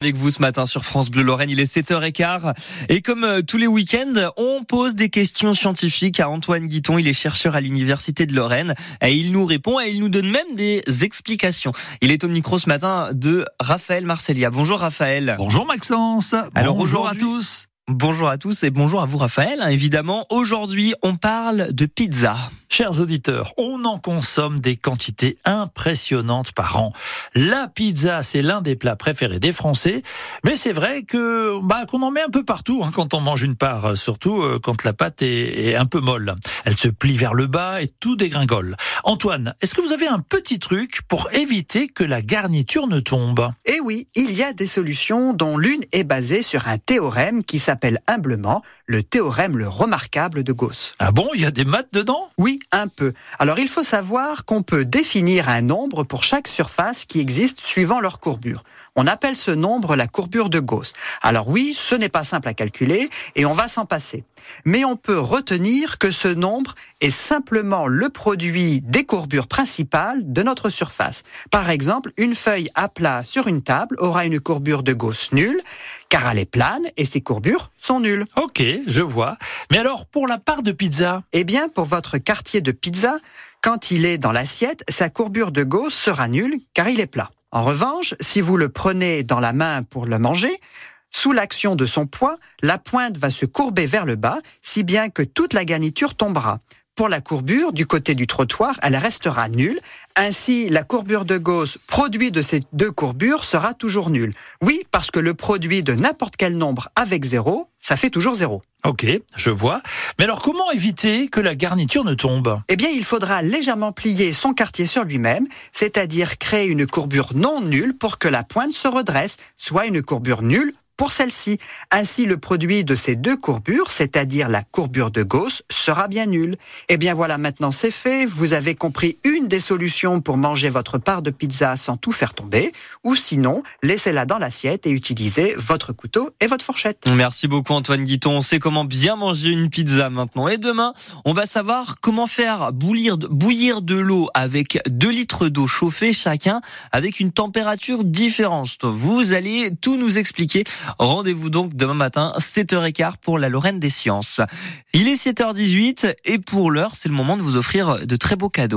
Avec vous ce matin sur France Bleu Lorraine, il est 7h15 et comme euh, tous les week-ends, on pose des questions scientifiques à Antoine Guiton, il est chercheur à l'Université de Lorraine et il nous répond et il nous donne même des explications. Il est au micro ce matin de Raphaël Marcelia. Bonjour Raphaël. Bonjour Maxence. Alors bonjour à tous. Bonjour à tous et bonjour à vous Raphaël. Évidemment, aujourd'hui, on parle de pizza. Chers auditeurs, on en consomme des quantités impressionnantes par an. La pizza, c'est l'un des plats préférés des Français, mais c'est vrai que bah, qu'on en met un peu partout hein, quand on mange une part, euh, surtout euh, quand la pâte est, est un peu molle. Elle se plie vers le bas et tout dégringole. Antoine, est-ce que vous avez un petit truc pour éviter que la garniture ne tombe? Eh oui, il y a des solutions dont l'une est basée sur un théorème qui s'appelle humblement le théorème le remarquable de Gauss. Ah bon, il y a des maths dedans? Oui, un peu. Alors il faut savoir qu'on peut définir un nombre pour chaque surface qui existe suivant leur courbure. On appelle ce nombre la courbure de Gauss. Alors oui, ce n'est pas simple à calculer et on va s'en passer. Mais on peut retenir que ce nombre est simplement le produit des courbures principales de notre surface. Par exemple, une feuille à plat sur une table aura une courbure de Gauss nulle, car elle est plane et ses courbures sont nulles. Ok, je vois. Mais alors, pour la part de pizza? Eh bien, pour votre quartier de pizza, quand il est dans l'assiette, sa courbure de Gauss sera nulle car il est plat. En revanche, si vous le prenez dans la main pour le manger, sous l'action de son poids, la pointe va se courber vers le bas, si bien que toute la garniture tombera. Pour la courbure, du côté du trottoir, elle restera nulle. Ainsi, la courbure de Gauss, produit de ces deux courbures, sera toujours nulle. Oui, parce que le produit de n'importe quel nombre avec zéro, ça fait toujours zéro. Ok, je vois. Mais alors, comment éviter que la garniture ne tombe? Eh bien, il faudra légèrement plier son quartier sur lui-même, c'est-à-dire créer une courbure non nulle pour que la pointe se redresse, soit une courbure nulle pour celle-ci. Ainsi, le produit de ces deux courbures, c'est-à-dire la courbure de Gauss, sera bien nul. Eh bien voilà, maintenant c'est fait. Vous avez compris une des solutions pour manger votre part de pizza sans tout faire tomber, ou sinon, laissez-la dans l'assiette et utilisez votre couteau et votre fourchette. Merci beaucoup Antoine Guiton. On sait comment bien manger une pizza maintenant. Et demain, on va savoir comment faire bouillir, bouillir de l'eau avec 2 litres d'eau chauffée chacun avec une température différente. Vous allez tout nous expliquer. Rendez-vous donc demain matin 7h15 pour la Lorraine des sciences. Il est 7h18 et pour l'heure, c'est le moment de vous offrir de très beaux cadeaux.